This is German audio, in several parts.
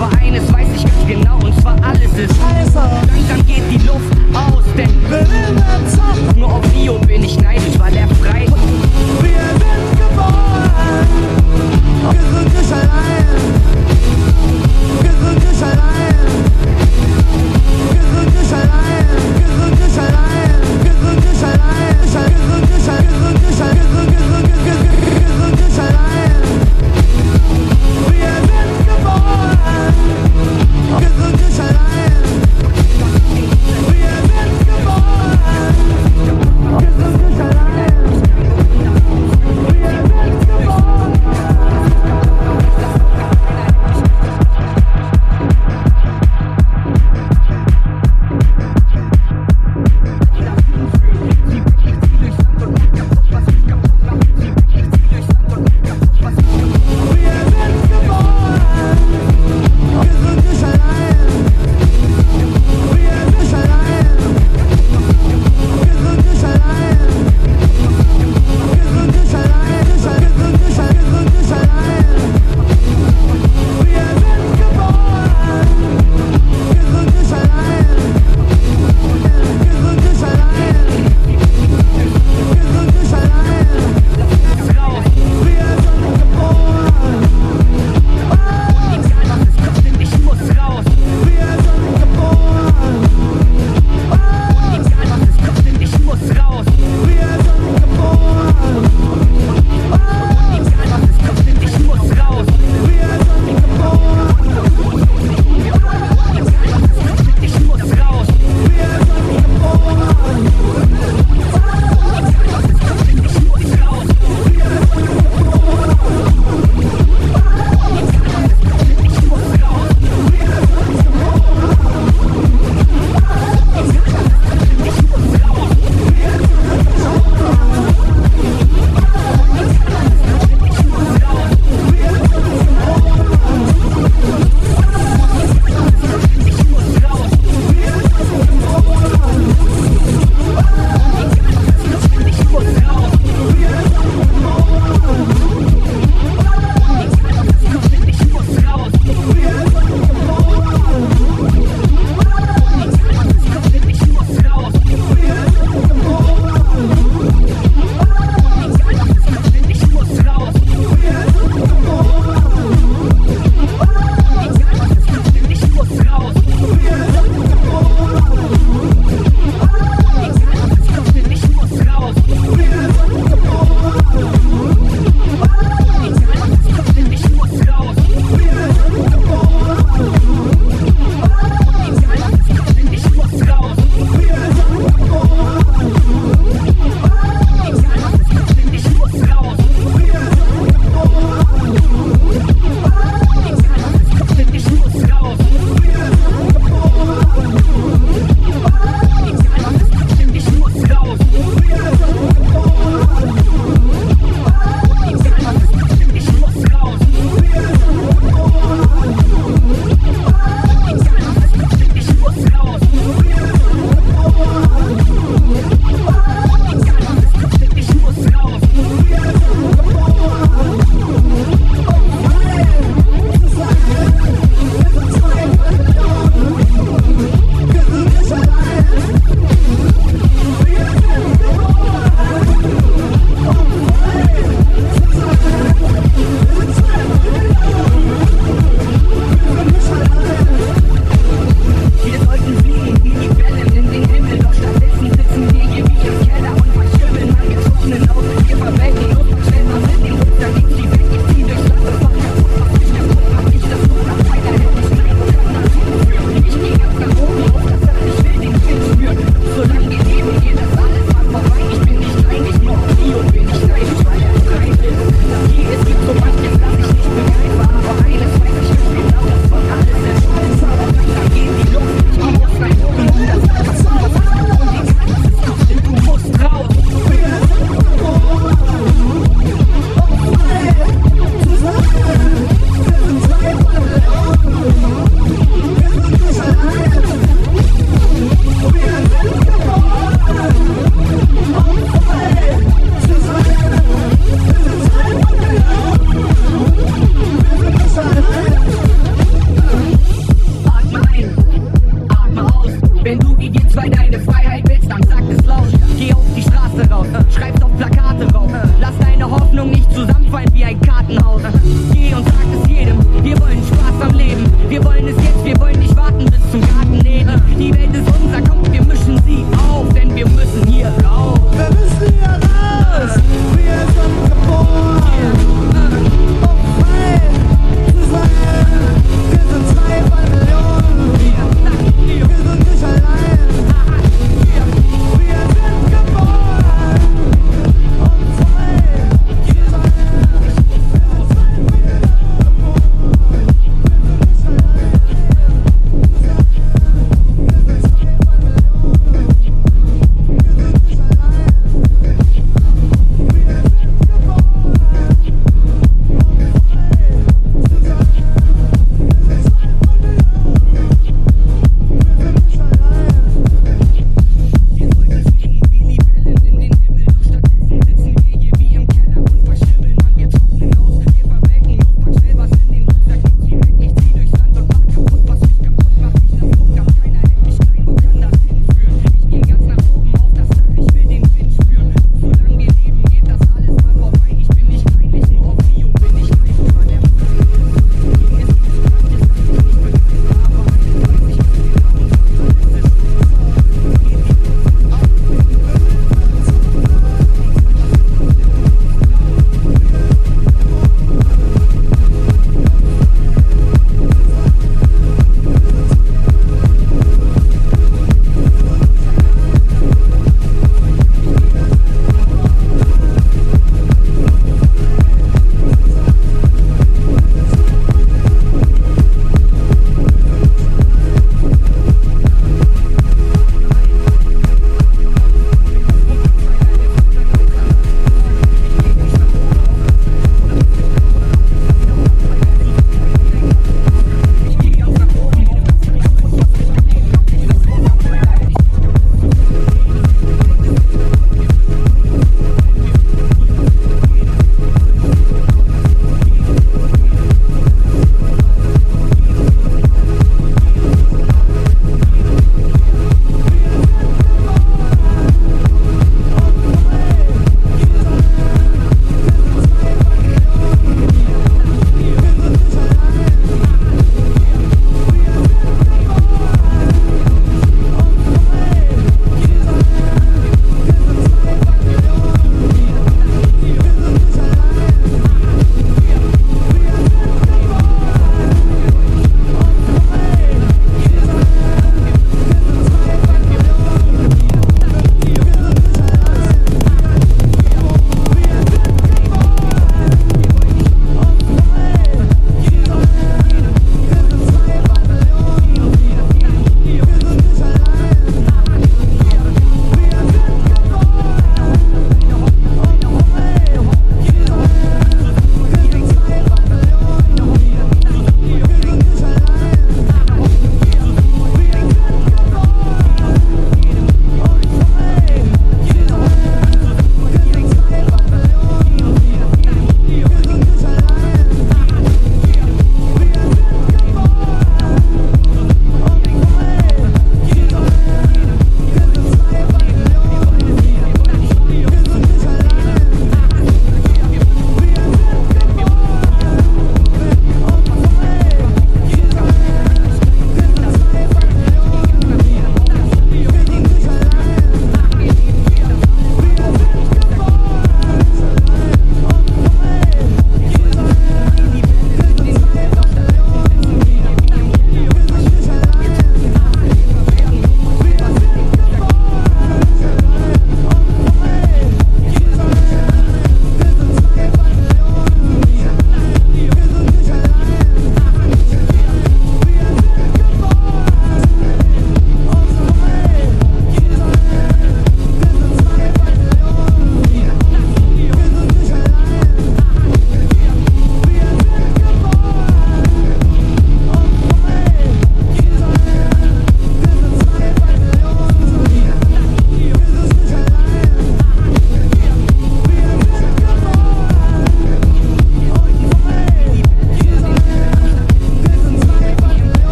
behind I ain't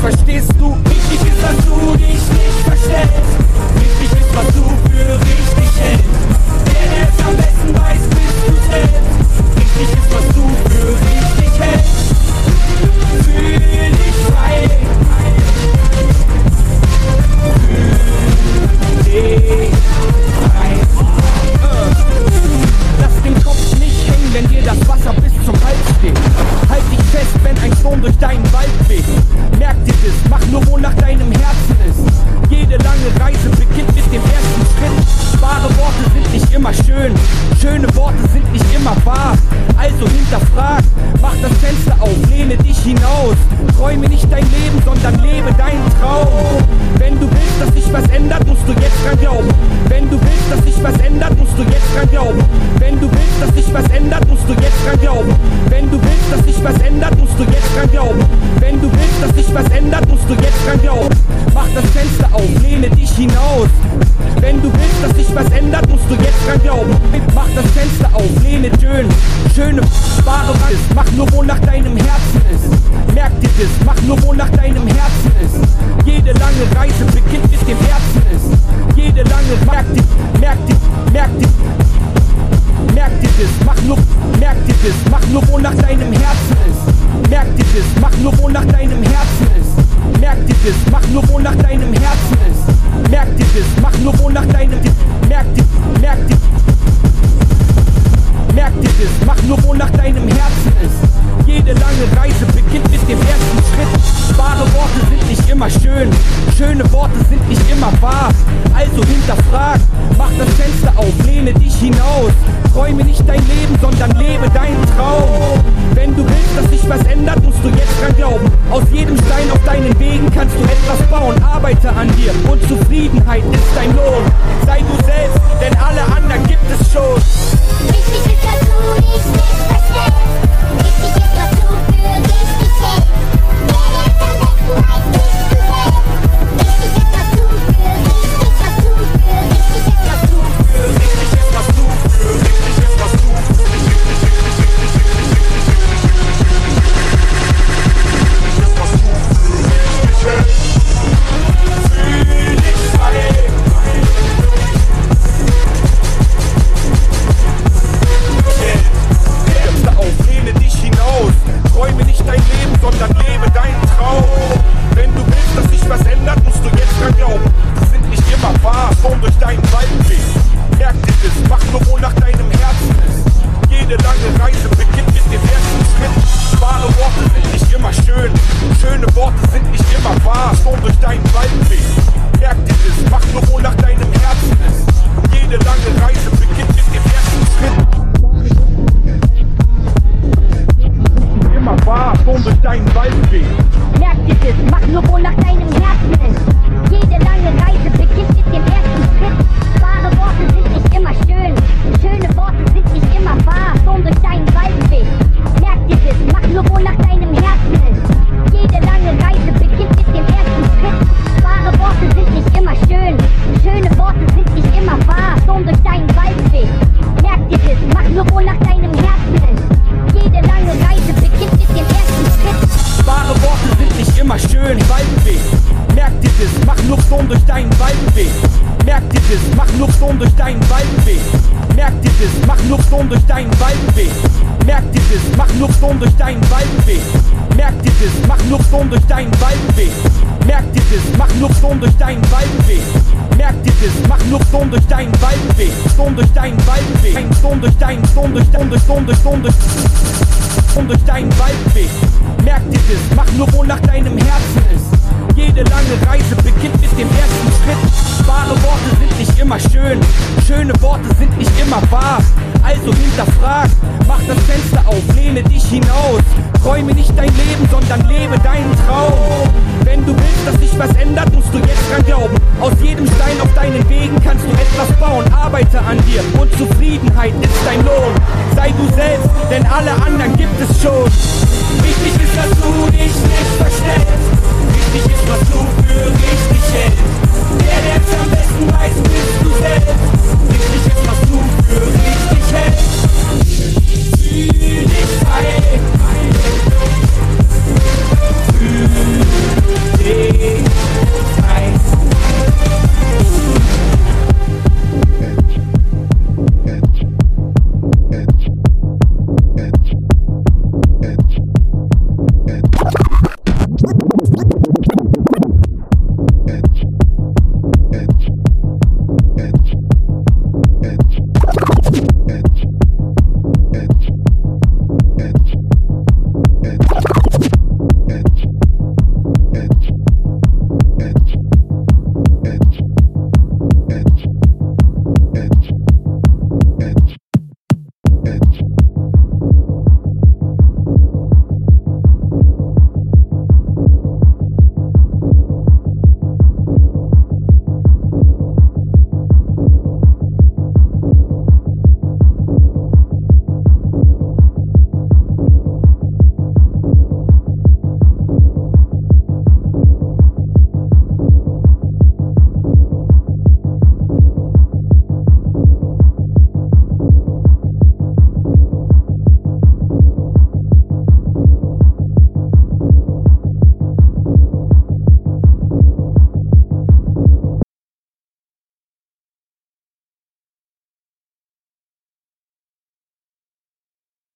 fascista Aus jedem Stein auf deinen Wegen kannst du etwas bauen. Arbeite an dir und Zufriedenheit ist dein Lohn. Sei du selbst, denn alle anderen gibt es schon. Wichtig ist, dass du dich nicht verstellst. Wichtig ist, Weg. Merk dir das, mach nur, wo nach deinem Herzen ist jede lange Reise beginnt mit dem ersten Schritt. Wahre Worte sind nicht immer schön, schöne Worte sind nicht immer wahr. Also hinterfrag, mach das Fenster auf, lehne dich hinaus. Träume nicht dein Leben, sondern lebe deinen Traum. Wenn du willst, dass sich was ändert, musst du jetzt dran glauben. Aus jedem Stein auf deinen Wegen kannst du etwas bauen. Arbeite an dir und Zufriedenheit ist dein Lohn. Sei du selbst, denn alle anderen gibt es schon. Wichtig ist, dass du dich nicht versteckst wichtig ist, was du für richtig hältst. Der, der es am besten weiß, bist du selbst. Wichtig ist, was du für richtig hältst. Fühl dich frei. Fühl dich frei.